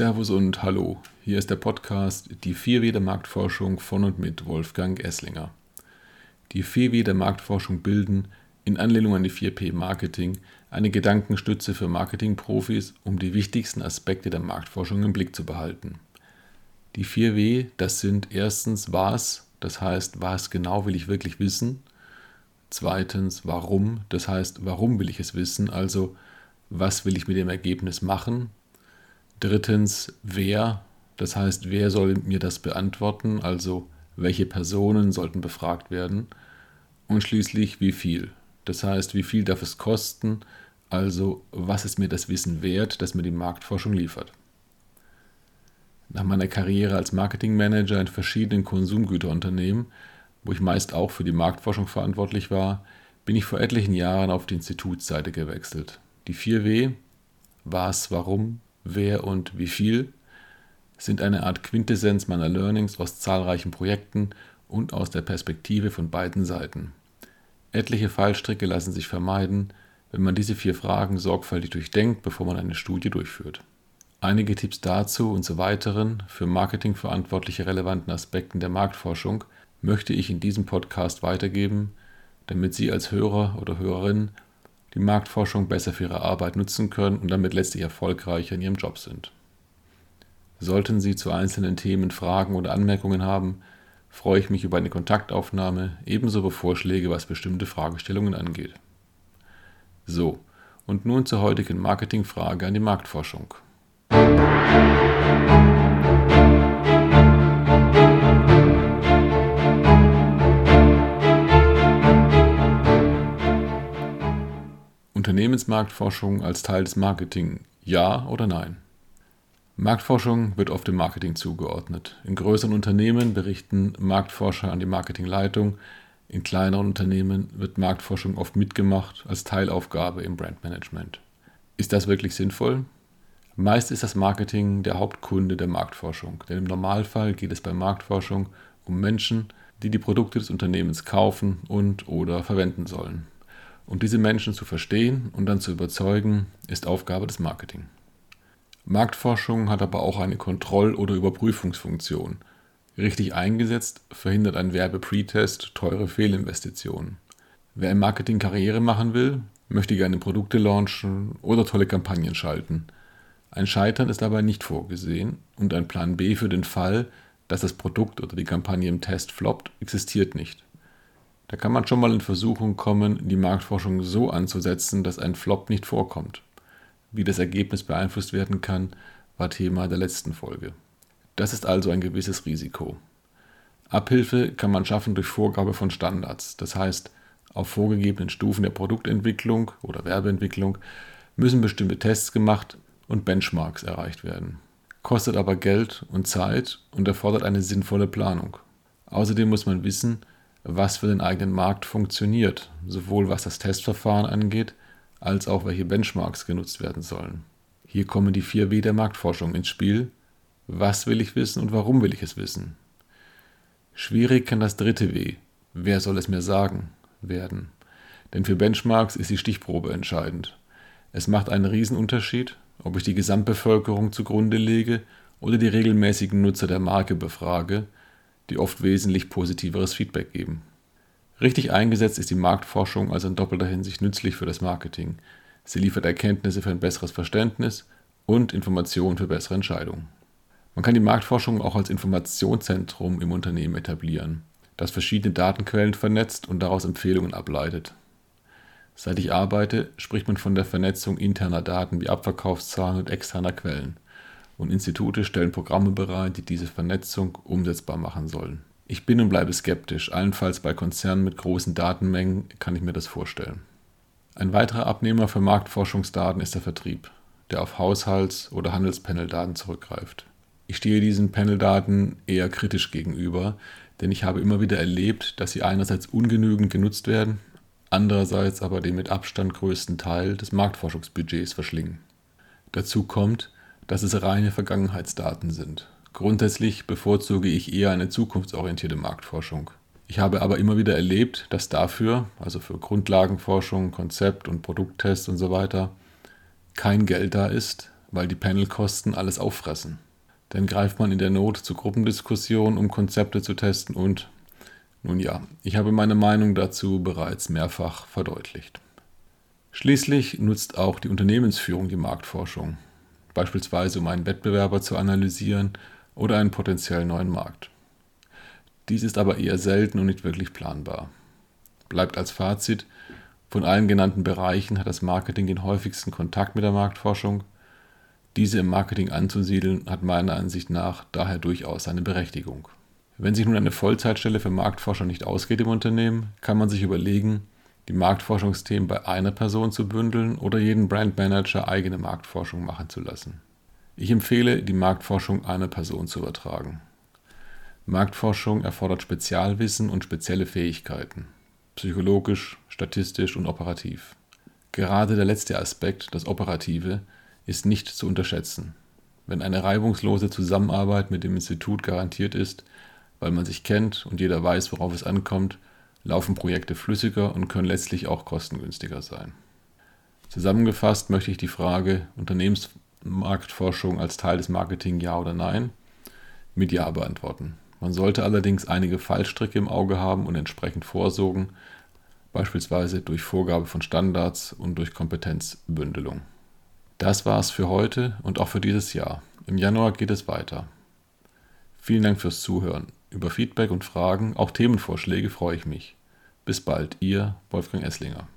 Servus und Hallo. Hier ist der Podcast Die 4W der Marktforschung von und mit Wolfgang Esslinger. Die 4W der Marktforschung bilden, in Anlehnung an die 4P Marketing, eine Gedankenstütze für Marketingprofis, um die wichtigsten Aspekte der Marktforschung im Blick zu behalten. Die 4W, das sind erstens was, das heißt, was genau will ich wirklich wissen. Zweitens, warum, das heißt, warum will ich es wissen, also was will ich mit dem Ergebnis machen, Drittens, wer, das heißt, wer soll mir das beantworten, also welche Personen sollten befragt werden. Und schließlich, wie viel, das heißt, wie viel darf es kosten, also was ist mir das Wissen wert, das mir die Marktforschung liefert. Nach meiner Karriere als Marketingmanager in verschiedenen Konsumgüterunternehmen, wo ich meist auch für die Marktforschung verantwortlich war, bin ich vor etlichen Jahren auf die Institutsseite gewechselt. Die 4W, was, warum, wer und wie viel sind eine Art Quintessenz meiner Learnings aus zahlreichen Projekten und aus der Perspektive von beiden Seiten. Etliche Fallstricke lassen sich vermeiden, wenn man diese vier Fragen sorgfältig durchdenkt, bevor man eine Studie durchführt. Einige Tipps dazu und zu weiteren für marketingverantwortliche relevanten Aspekten der Marktforschung möchte ich in diesem Podcast weitergeben, damit Sie als Hörer oder Hörerin die Marktforschung besser für ihre Arbeit nutzen können und damit letztlich erfolgreicher in ihrem Job sind. Sollten Sie zu einzelnen Themen Fragen oder Anmerkungen haben, freue ich mich über eine Kontaktaufnahme, ebenso über Vorschläge, was bestimmte Fragestellungen angeht. So, und nun zur heutigen Marketingfrage an die Marktforschung. Unternehmensmarktforschung als Teil des Marketing? Ja oder nein? Marktforschung wird oft dem Marketing zugeordnet. In größeren Unternehmen berichten Marktforscher an die Marketingleitung. In kleineren Unternehmen wird Marktforschung oft mitgemacht als Teilaufgabe im Brandmanagement. Ist das wirklich sinnvoll? Meist ist das Marketing der Hauptkunde der Marktforschung, denn im Normalfall geht es bei Marktforschung um Menschen, die die Produkte des Unternehmens kaufen und oder verwenden sollen. Und diese Menschen zu verstehen und dann zu überzeugen, ist Aufgabe des Marketing. Marktforschung hat aber auch eine Kontroll- oder Überprüfungsfunktion. Richtig eingesetzt verhindert ein Werbe-Pretest teure Fehlinvestitionen. Wer im Marketing Karriere machen will, möchte gerne Produkte launchen oder tolle Kampagnen schalten. Ein Scheitern ist dabei nicht vorgesehen und ein Plan B für den Fall, dass das Produkt oder die Kampagne im Test floppt, existiert nicht. Da kann man schon mal in Versuchung kommen, die Marktforschung so anzusetzen, dass ein Flop nicht vorkommt. Wie das Ergebnis beeinflusst werden kann, war Thema der letzten Folge. Das ist also ein gewisses Risiko. Abhilfe kann man schaffen durch Vorgabe von Standards. Das heißt, auf vorgegebenen Stufen der Produktentwicklung oder Werbeentwicklung müssen bestimmte Tests gemacht und Benchmarks erreicht werden. Kostet aber Geld und Zeit und erfordert eine sinnvolle Planung. Außerdem muss man wissen, was für den eigenen Markt funktioniert, sowohl was das Testverfahren angeht, als auch welche Benchmarks genutzt werden sollen. Hier kommen die 4W der Marktforschung ins Spiel. Was will ich wissen und warum will ich es wissen? Schwierig kann das dritte W, wer soll es mir sagen, werden. Denn für Benchmarks ist die Stichprobe entscheidend. Es macht einen Riesenunterschied, ob ich die Gesamtbevölkerung zugrunde lege oder die regelmäßigen Nutzer der Marke befrage, die oft wesentlich positiveres Feedback geben. Richtig eingesetzt ist die Marktforschung also in doppelter Hinsicht nützlich für das Marketing. Sie liefert Erkenntnisse für ein besseres Verständnis und Informationen für bessere Entscheidungen. Man kann die Marktforschung auch als Informationszentrum im Unternehmen etablieren, das verschiedene Datenquellen vernetzt und daraus Empfehlungen ableitet. Seit ich arbeite, spricht man von der Vernetzung interner Daten wie Abverkaufszahlen und externer Quellen und Institute stellen Programme bereit, die diese Vernetzung umsetzbar machen sollen. Ich bin und bleibe skeptisch, allenfalls bei Konzernen mit großen Datenmengen kann ich mir das vorstellen. Ein weiterer Abnehmer für Marktforschungsdaten ist der Vertrieb, der auf Haushalts- oder Handelspanel-Daten zurückgreift. Ich stehe diesen Panel-Daten eher kritisch gegenüber, denn ich habe immer wieder erlebt, dass sie einerseits ungenügend genutzt werden, andererseits aber den mit Abstand größten Teil des Marktforschungsbudgets verschlingen. Dazu kommt, dass es reine Vergangenheitsdaten sind. Grundsätzlich bevorzuge ich eher eine zukunftsorientierte Marktforschung. Ich habe aber immer wieder erlebt, dass dafür, also für Grundlagenforschung, Konzept- und Produkttests und so weiter, kein Geld da ist, weil die Panelkosten alles auffressen. Dann greift man in der Not zu Gruppendiskussionen, um Konzepte zu testen und, nun ja, ich habe meine Meinung dazu bereits mehrfach verdeutlicht. Schließlich nutzt auch die Unternehmensführung die Marktforschung, beispielsweise um einen Wettbewerber zu analysieren oder einen potenziell neuen Markt. Dies ist aber eher selten und nicht wirklich planbar. Bleibt als Fazit, von allen genannten Bereichen hat das Marketing den häufigsten Kontakt mit der Marktforschung. Diese im Marketing anzusiedeln, hat meiner Ansicht nach daher durchaus seine Berechtigung. Wenn sich nun eine Vollzeitstelle für Marktforscher nicht ausgeht im Unternehmen, kann man sich überlegen, die Marktforschungsthemen bei einer Person zu bündeln oder jeden Brandmanager eigene Marktforschung machen zu lassen. Ich empfehle, die Marktforschung einer Person zu übertragen. Marktforschung erfordert Spezialwissen und spezielle Fähigkeiten psychologisch, statistisch und operativ. Gerade der letzte Aspekt, das Operative, ist nicht zu unterschätzen. Wenn eine reibungslose Zusammenarbeit mit dem Institut garantiert ist, weil man sich kennt und jeder weiß, worauf es ankommt, laufen Projekte flüssiger und können letztlich auch kostengünstiger sein. Zusammengefasst möchte ich die Frage Unternehmensmarktforschung als Teil des Marketing ja oder nein mit ja beantworten. Man sollte allerdings einige Fallstricke im Auge haben und entsprechend vorsorgen, beispielsweise durch Vorgabe von Standards und durch Kompetenzbündelung. Das war's für heute und auch für dieses Jahr. Im Januar geht es weiter. Vielen Dank fürs Zuhören. Über Feedback und Fragen, auch Themenvorschläge freue ich mich. Bis bald, Ihr Wolfgang Esslinger.